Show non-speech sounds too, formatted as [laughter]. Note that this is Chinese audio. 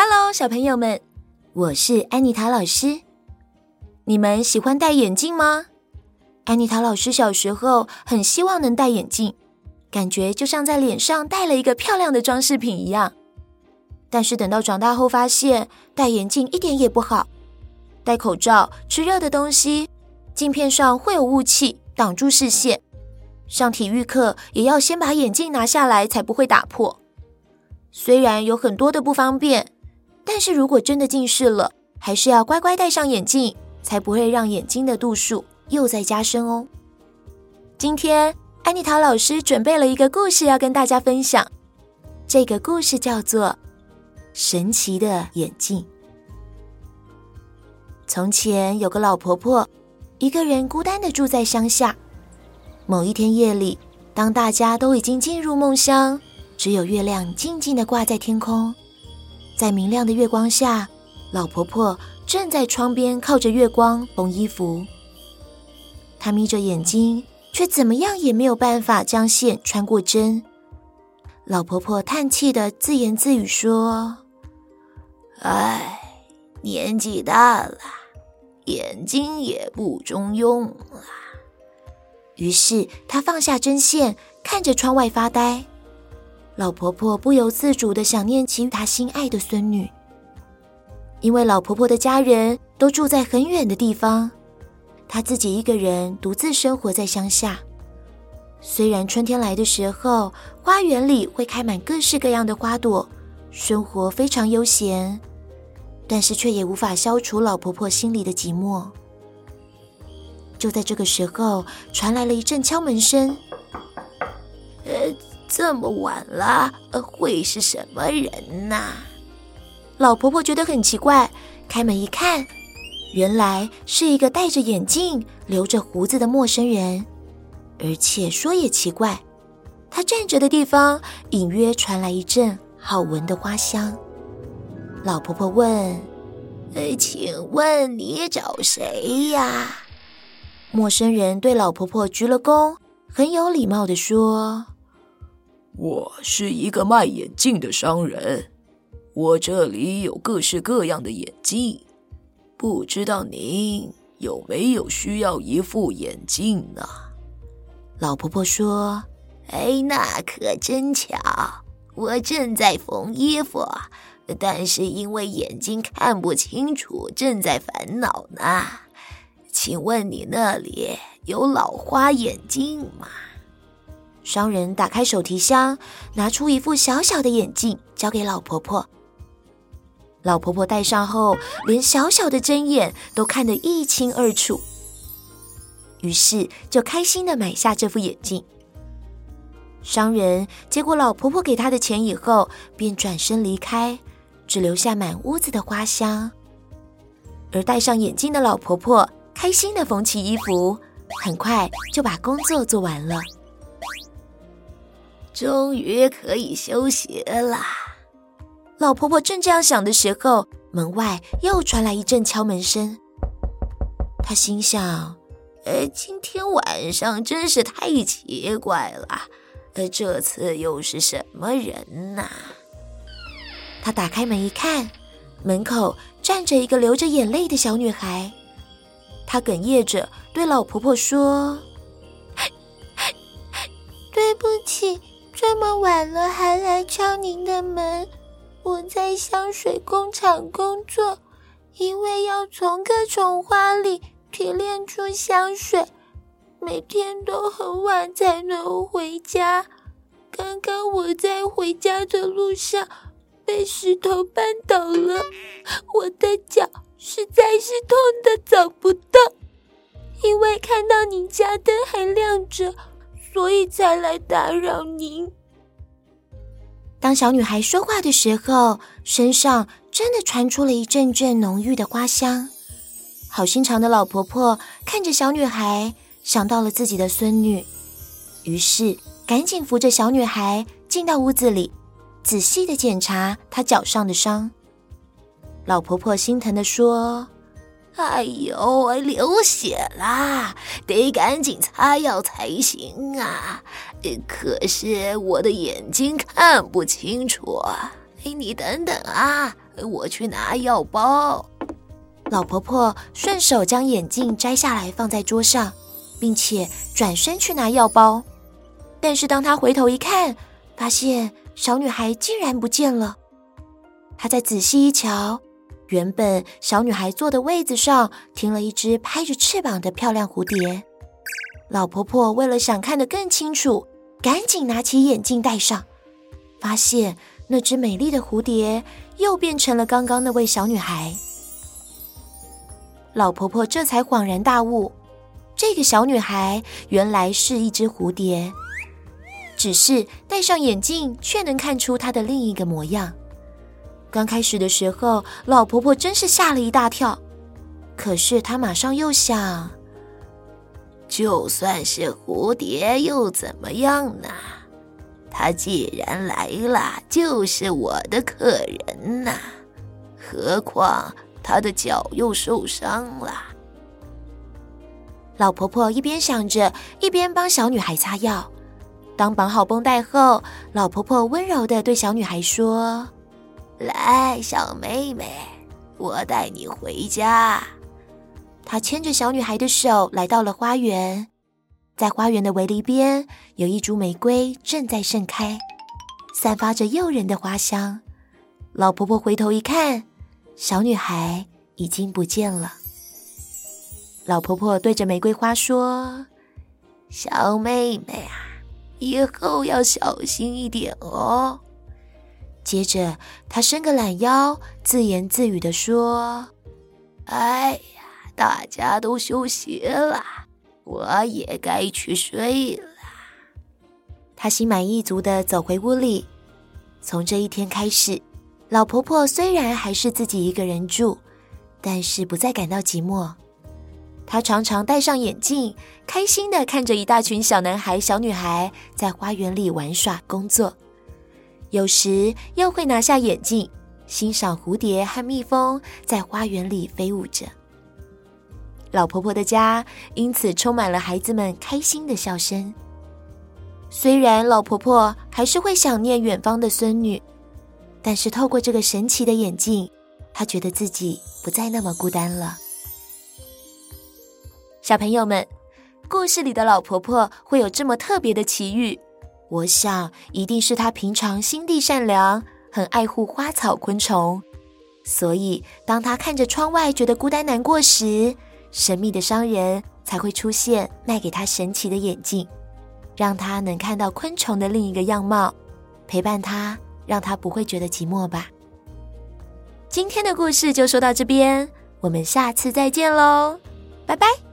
Hello，小朋友们，我是安妮塔老师。你们喜欢戴眼镜吗？安妮塔老师小时候很希望能戴眼镜，感觉就像在脸上戴了一个漂亮的装饰品一样。但是等到长大后，发现戴眼镜一点也不好。戴口罩、吃热的东西，镜片上会有雾气挡住视线。上体育课也要先把眼镜拿下来，才不会打破。虽然有很多的不方便，但是如果真的近视了，还是要乖乖戴上眼镜。才不会让眼睛的度数又再加深哦。今天安妮塔老师准备了一个故事要跟大家分享，这个故事叫做《神奇的眼镜》。从前有个老婆婆，一个人孤单的住在乡下。某一天夜里，当大家都已经进入梦乡，只有月亮静静的挂在天空，在明亮的月光下，老婆婆。正在窗边靠着月光缝衣服，她眯着眼睛，却怎么样也没有办法将线穿过针。老婆婆叹气的自言自语说：“唉，年纪大了，眼睛也不中用了。”于是她放下针线，看着窗外发呆。老婆婆不由自主的想念起她心爱的孙女。因为老婆婆的家人都住在很远的地方，她自己一个人独自生活在乡下。虽然春天来的时候，花园里会开满各式各样的花朵，生活非常悠闲，但是却也无法消除老婆婆心里的寂寞。就在这个时候，传来了一阵敲门声。这么晚了，会是什么人呐？老婆婆觉得很奇怪，开门一看，原来是一个戴着眼镜、留着胡子的陌生人。而且说也奇怪，他站着的地方隐约传来一阵好闻的花香。老婆婆问：“呃，请问你找谁呀？”陌生人对老婆婆鞠了躬，很有礼貌地说：“我是一个卖眼镜的商人。”我这里有各式各样的眼镜，不知道您有没有需要一副眼镜呢？老婆婆说：“哎，那可真巧，我正在缝衣服，但是因为眼睛看不清楚，正在烦恼呢。请问你那里有老花眼镜吗？”商人打开手提箱，拿出一副小小的眼镜，交给老婆婆。老婆婆戴上后，连小小的针眼都看得一清二楚，于是就开心的买下这副眼镜。商人接过老婆婆给他的钱以后，便转身离开，只留下满屋子的花香。而戴上眼镜的老婆婆开心的缝起衣服，很快就把工作做完了，终于可以休息了。老婆婆正这样想的时候，门外又传来一阵敲门声。她心想：“呃，今天晚上真是太奇怪了，呃，这次又是什么人呢？”她打开门一看，门口站着一个流着眼泪的小女孩。她哽咽着对老婆婆说：“ [laughs] 对不起，这么晚了还来敲您的门。”我在香水工厂工作，因为要从各种花里提炼出香水，每天都很晚才能回家。刚刚我在回家的路上被石头绊倒了，我的脚实在是痛的走不动。因为看到你家灯还亮着，所以才来打扰您。当小女孩说话的时候，身上真的传出了一阵阵浓郁的花香。好心肠的老婆婆看着小女孩，想到了自己的孙女，于是赶紧扶着小女孩进到屋子里，仔细的检查她脚上的伤。老婆婆心疼的说：“哎呦，流血啦，得赶紧擦药才行啊！”可是我的眼睛看不清楚，你等等啊，我去拿药包。老婆婆顺手将眼镜摘下来放在桌上，并且转身去拿药包。但是当她回头一看，发现小女孩竟然不见了。她再仔细一瞧，原本小女孩坐的位子上停了一只拍着翅膀的漂亮蝴蝶。老婆婆为了想看得更清楚，赶紧拿起眼镜戴上，发现那只美丽的蝴蝶又变成了刚刚那位小女孩。老婆婆这才恍然大悟，这个小女孩原来是一只蝴蝶，只是戴上眼镜却能看出她的另一个模样。刚开始的时候，老婆婆真是吓了一大跳，可是她马上又想，就算是蝴蝶又怎么样呢？她既然来了，就是我的客人呐，何况……她的脚又受伤了。老婆婆一边想着，一边帮小女孩擦药。当绑好绷带后，老婆婆温柔地对小女孩说：“来，小妹妹，我带你回家。”她牵着小女孩的手来到了花园，在花园的围篱边，有一株玫瑰正在盛开，散发着诱人的花香。老婆婆回头一看。小女孩已经不见了。老婆婆对着玫瑰花说：“小妹妹啊，以后要小心一点哦。”接着，他伸个懒腰，自言自语地说：“哎呀，大家都休息了，我也该去睡了。”他心满意足地走回屋里。从这一天开始。老婆婆虽然还是自己一个人住，但是不再感到寂寞。她常常戴上眼镜，开心地看着一大群小男孩、小女孩在花园里玩耍、工作。有时又会拿下眼镜，欣赏蝴蝶和蜜蜂在花园里飞舞着。老婆婆的家因此充满了孩子们开心的笑声。虽然老婆婆还是会想念远方的孙女。但是透过这个神奇的眼镜，她觉得自己不再那么孤单了。小朋友们，故事里的老婆婆会有这么特别的奇遇，我想一定是他平常心地善良，很爱护花草昆虫。所以，当他看着窗外觉得孤单难过时，神秘的商人才会出现，卖给他神奇的眼镜，让他能看到昆虫的另一个样貌，陪伴他。让他不会觉得寂寞吧。今天的故事就说到这边，我们下次再见喽，拜拜。